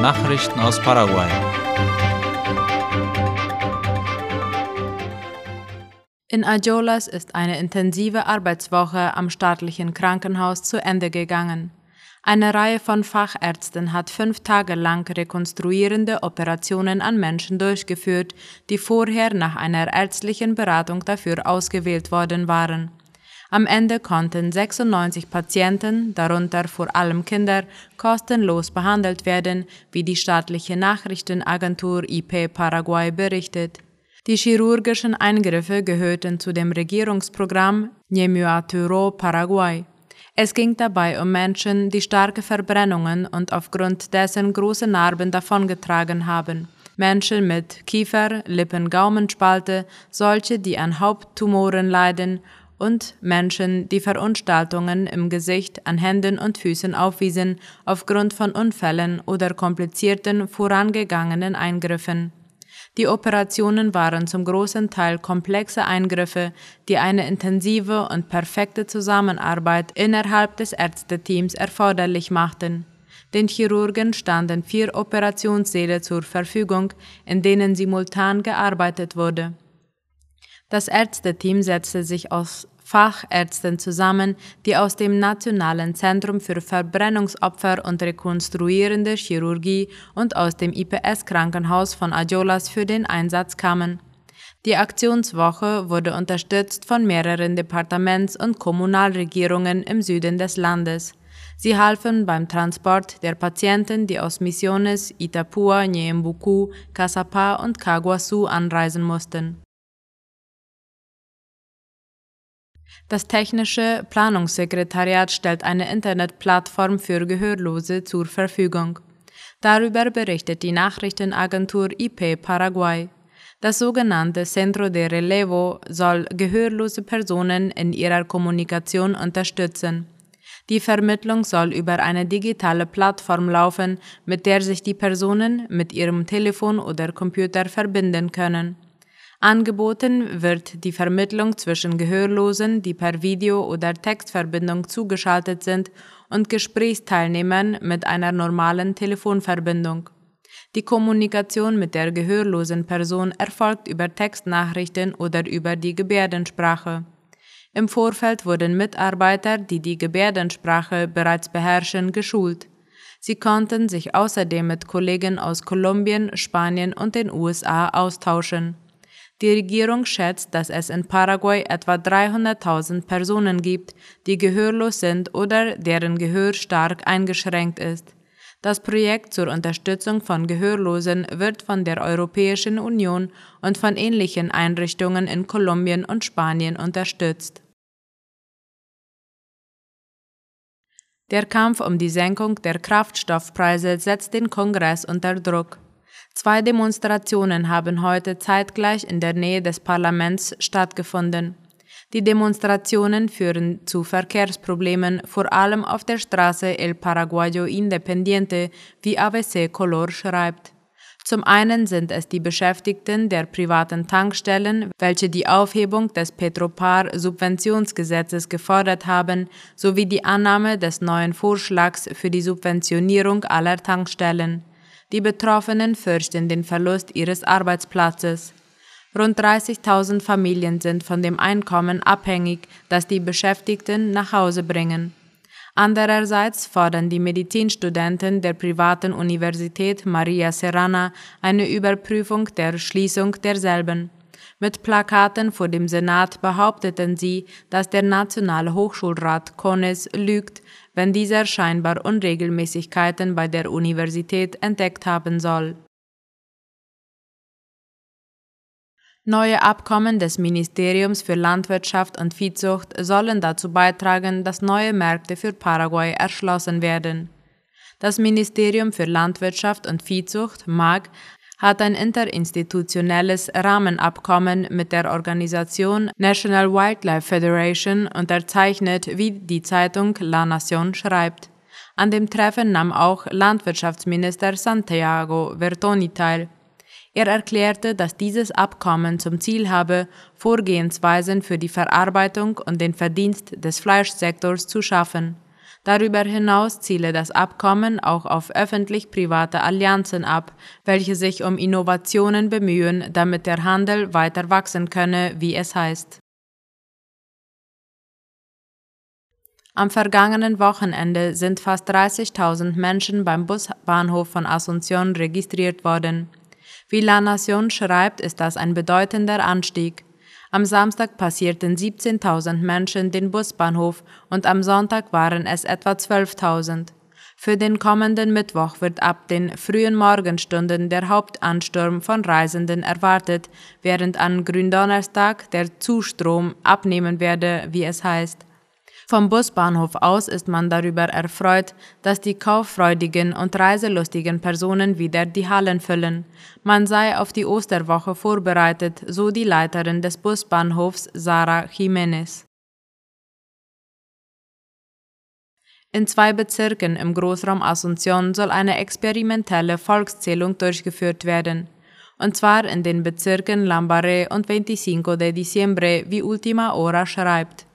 Nachrichten aus Paraguay. In Ajolas ist eine intensive Arbeitswoche am staatlichen Krankenhaus zu Ende gegangen. Eine Reihe von Fachärzten hat fünf Tage lang rekonstruierende Operationen an Menschen durchgeführt, die vorher nach einer ärztlichen Beratung dafür ausgewählt worden waren. Am Ende konnten 96 Patienten, darunter vor allem Kinder, kostenlos behandelt werden, wie die staatliche Nachrichtenagentur IP Paraguay berichtet. Die chirurgischen Eingriffe gehörten zu dem Regierungsprogramm Ñemuaturo Paraguay. Es ging dabei um Menschen, die starke Verbrennungen und aufgrund dessen große Narben davongetragen haben. Menschen mit Kiefer, Lippen, Gaumenspalte, solche, die an Haupttumoren leiden und Menschen, die Verunstaltungen im Gesicht, an Händen und Füßen aufwiesen aufgrund von Unfällen oder komplizierten vorangegangenen Eingriffen. Die Operationen waren zum großen Teil komplexe Eingriffe, die eine intensive und perfekte Zusammenarbeit innerhalb des Ärzteteams erforderlich machten. Den Chirurgen standen vier Operationssäle zur Verfügung, in denen simultan gearbeitet wurde. Das Ärzteteam setzte sich aus Fachärzten zusammen, die aus dem Nationalen Zentrum für Verbrennungsopfer und rekonstruierende Chirurgie und aus dem IPS-Krankenhaus von Ajolas für den Einsatz kamen. Die Aktionswoche wurde unterstützt von mehreren Departements- und Kommunalregierungen im Süden des Landes. Sie halfen beim Transport der Patienten, die aus Misiones, Itapua, Ñeembucú, Casapá und Caguazú anreisen mussten. Das Technische Planungssekretariat stellt eine Internetplattform für Gehörlose zur Verfügung. Darüber berichtet die Nachrichtenagentur IP Paraguay. Das sogenannte Centro de Relevo soll gehörlose Personen in ihrer Kommunikation unterstützen. Die Vermittlung soll über eine digitale Plattform laufen, mit der sich die Personen mit ihrem Telefon oder Computer verbinden können. Angeboten wird die Vermittlung zwischen Gehörlosen, die per Video- oder Textverbindung zugeschaltet sind, und Gesprächsteilnehmern mit einer normalen Telefonverbindung. Die Kommunikation mit der gehörlosen Person erfolgt über Textnachrichten oder über die Gebärdensprache. Im Vorfeld wurden Mitarbeiter, die die Gebärdensprache bereits beherrschen, geschult. Sie konnten sich außerdem mit Kollegen aus Kolumbien, Spanien und den USA austauschen. Die Regierung schätzt, dass es in Paraguay etwa 300.000 Personen gibt, die gehörlos sind oder deren Gehör stark eingeschränkt ist. Das Projekt zur Unterstützung von Gehörlosen wird von der Europäischen Union und von ähnlichen Einrichtungen in Kolumbien und Spanien unterstützt. Der Kampf um die Senkung der Kraftstoffpreise setzt den Kongress unter Druck. Zwei Demonstrationen haben heute zeitgleich in der Nähe des Parlaments stattgefunden. Die Demonstrationen führen zu Verkehrsproblemen, vor allem auf der Straße El Paraguayo Independiente, wie ABC Color schreibt. Zum einen sind es die Beschäftigten der privaten Tankstellen, welche die Aufhebung des Petropar-Subventionsgesetzes gefordert haben, sowie die Annahme des neuen Vorschlags für die Subventionierung aller Tankstellen. Die Betroffenen fürchten den Verlust ihres Arbeitsplatzes. Rund 30.000 Familien sind von dem Einkommen abhängig, das die Beschäftigten nach Hause bringen. Andererseits fordern die Medizinstudenten der privaten Universität Maria Serrana eine Überprüfung der Schließung derselben. Mit Plakaten vor dem Senat behaupteten sie, dass der Nationale Hochschulrat CONES lügt, wenn dieser scheinbar Unregelmäßigkeiten bei der Universität entdeckt haben soll. Neue Abkommen des Ministeriums für Landwirtschaft und Viehzucht sollen dazu beitragen, dass neue Märkte für Paraguay erschlossen werden. Das Ministerium für Landwirtschaft und Viehzucht MAG hat ein interinstitutionelles Rahmenabkommen mit der Organisation National Wildlife Federation unterzeichnet, wie die Zeitung La Nación schreibt. An dem Treffen nahm auch Landwirtschaftsminister Santiago Vertoni teil. Er erklärte, dass dieses Abkommen zum Ziel habe, Vorgehensweisen für die Verarbeitung und den Verdienst des Fleischsektors zu schaffen. Darüber hinaus ziele das Abkommen auch auf öffentlich-private Allianzen ab, welche sich um Innovationen bemühen, damit der Handel weiter wachsen könne, wie es heißt. Am vergangenen Wochenende sind fast 30.000 Menschen beim Busbahnhof von Asunción registriert worden. Wie La Nation schreibt, ist das ein bedeutender Anstieg. Am Samstag passierten 17.000 Menschen den Busbahnhof und am Sonntag waren es etwa 12.000. Für den kommenden Mittwoch wird ab den frühen Morgenstunden der Hauptansturm von Reisenden erwartet, während an Gründonnerstag der Zustrom abnehmen werde, wie es heißt. Vom Busbahnhof aus ist man darüber erfreut, dass die kauffreudigen und reiselustigen Personen wieder die Hallen füllen. Man sei auf die Osterwoche vorbereitet, so die Leiterin des Busbahnhofs Sara Jiménez. In zwei Bezirken im Großraum Asunción soll eine experimentelle Volkszählung durchgeführt werden. Und zwar in den Bezirken Lambaré und 25 de Diciembre, wie Ultima Hora schreibt.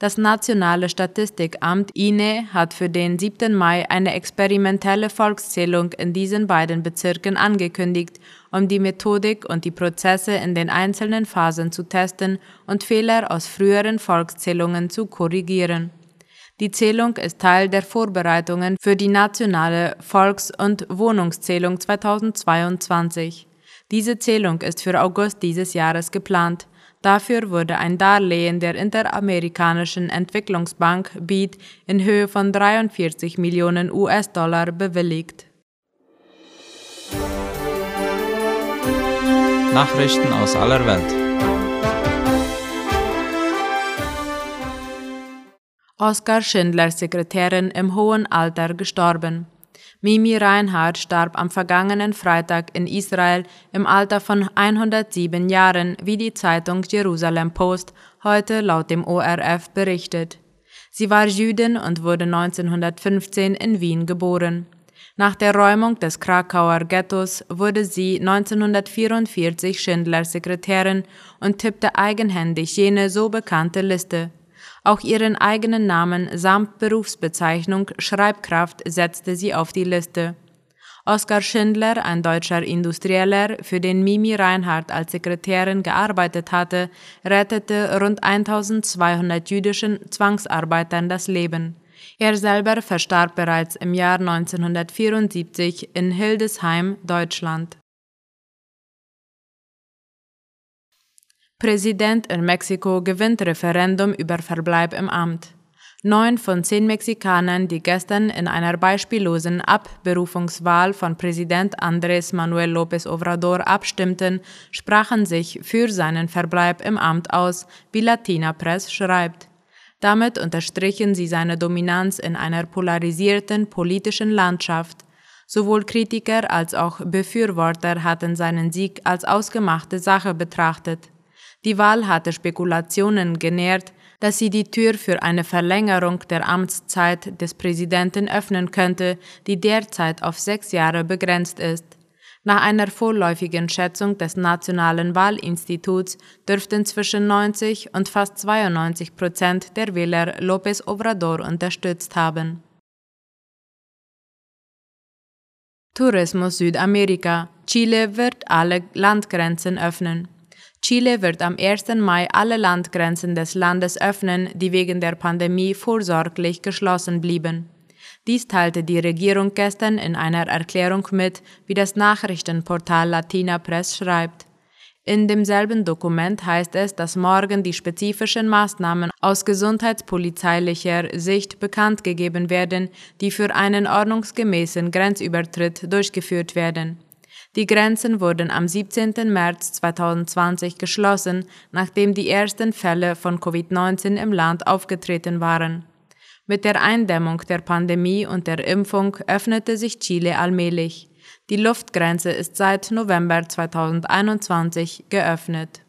Das Nationale Statistikamt INE hat für den 7. Mai eine experimentelle Volkszählung in diesen beiden Bezirken angekündigt, um die Methodik und die Prozesse in den einzelnen Phasen zu testen und Fehler aus früheren Volkszählungen zu korrigieren. Die Zählung ist Teil der Vorbereitungen für die nationale Volks- und Wohnungszählung 2022. Diese Zählung ist für August dieses Jahres geplant. Dafür wurde ein Darlehen der Interamerikanischen Entwicklungsbank BID in Höhe von 43 Millionen US-Dollar bewilligt. Nachrichten aus aller Welt. Oskar Schindler Sekretärin im hohen Alter gestorben. Mimi Reinhardt starb am vergangenen Freitag in Israel im Alter von 107 Jahren, wie die Zeitung Jerusalem Post heute laut dem ORF berichtet. Sie war Jüdin und wurde 1915 in Wien geboren. Nach der Räumung des Krakauer Ghettos wurde sie 1944 Schindlers Sekretärin und tippte eigenhändig jene so bekannte Liste. Auch ihren eigenen Namen samt Berufsbezeichnung Schreibkraft setzte sie auf die Liste. Oskar Schindler, ein deutscher Industrieller, für den Mimi Reinhardt als Sekretärin gearbeitet hatte, rettete rund 1200 jüdischen Zwangsarbeitern das Leben. Er selber verstarb bereits im Jahr 1974 in Hildesheim, Deutschland. Präsident in Mexiko gewinnt Referendum über Verbleib im Amt. Neun von zehn Mexikanern, die gestern in einer beispiellosen Abberufungswahl von Präsident Andrés Manuel López Obrador abstimmten, sprachen sich für seinen Verbleib im Amt aus, wie Latina Press schreibt. Damit unterstrichen sie seine Dominanz in einer polarisierten politischen Landschaft. Sowohl Kritiker als auch Befürworter hatten seinen Sieg als ausgemachte Sache betrachtet. Die Wahl hatte Spekulationen genährt, dass sie die Tür für eine Verlängerung der Amtszeit des Präsidenten öffnen könnte, die derzeit auf sechs Jahre begrenzt ist. Nach einer vorläufigen Schätzung des Nationalen Wahlinstituts dürften zwischen 90 und fast 92 Prozent der Wähler López Obrador unterstützt haben. Tourismus Südamerika. Chile wird alle Landgrenzen öffnen. Chile wird am 1. Mai alle Landgrenzen des Landes öffnen, die wegen der Pandemie vorsorglich geschlossen blieben. Dies teilte die Regierung gestern in einer Erklärung mit, wie das Nachrichtenportal Latina Press schreibt. In demselben Dokument heißt es, dass morgen die spezifischen Maßnahmen aus gesundheitspolizeilicher Sicht bekannt gegeben werden, die für einen ordnungsgemäßen Grenzübertritt durchgeführt werden. Die Grenzen wurden am 17. März 2020 geschlossen, nachdem die ersten Fälle von Covid-19 im Land aufgetreten waren. Mit der Eindämmung der Pandemie und der Impfung öffnete sich Chile allmählich. Die Luftgrenze ist seit November 2021 geöffnet.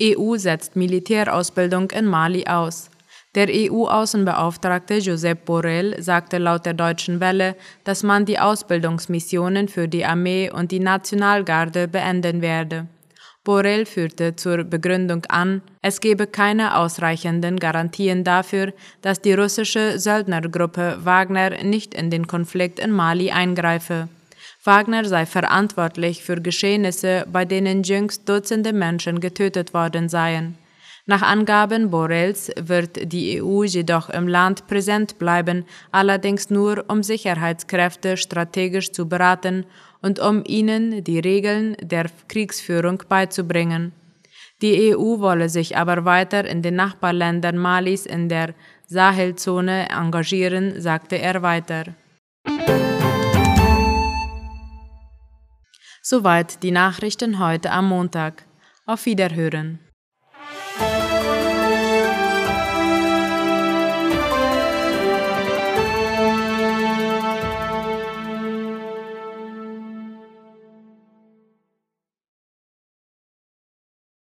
EU setzt Militärausbildung in Mali aus. Der EU-Außenbeauftragte Josep Borrell sagte laut der Deutschen Welle, dass man die Ausbildungsmissionen für die Armee und die Nationalgarde beenden werde. Borrell führte zur Begründung an, es gebe keine ausreichenden Garantien dafür, dass die russische Söldnergruppe Wagner nicht in den Konflikt in Mali eingreife. Wagner sei verantwortlich für Geschehnisse, bei denen jüngst Dutzende Menschen getötet worden seien. Nach Angaben Borrells wird die EU jedoch im Land präsent bleiben, allerdings nur um Sicherheitskräfte strategisch zu beraten und um ihnen die Regeln der Kriegsführung beizubringen. Die EU wolle sich aber weiter in den Nachbarländern Malis in der Sahelzone engagieren, sagte er weiter. Soweit die Nachrichten heute am Montag. Auf Wiederhören.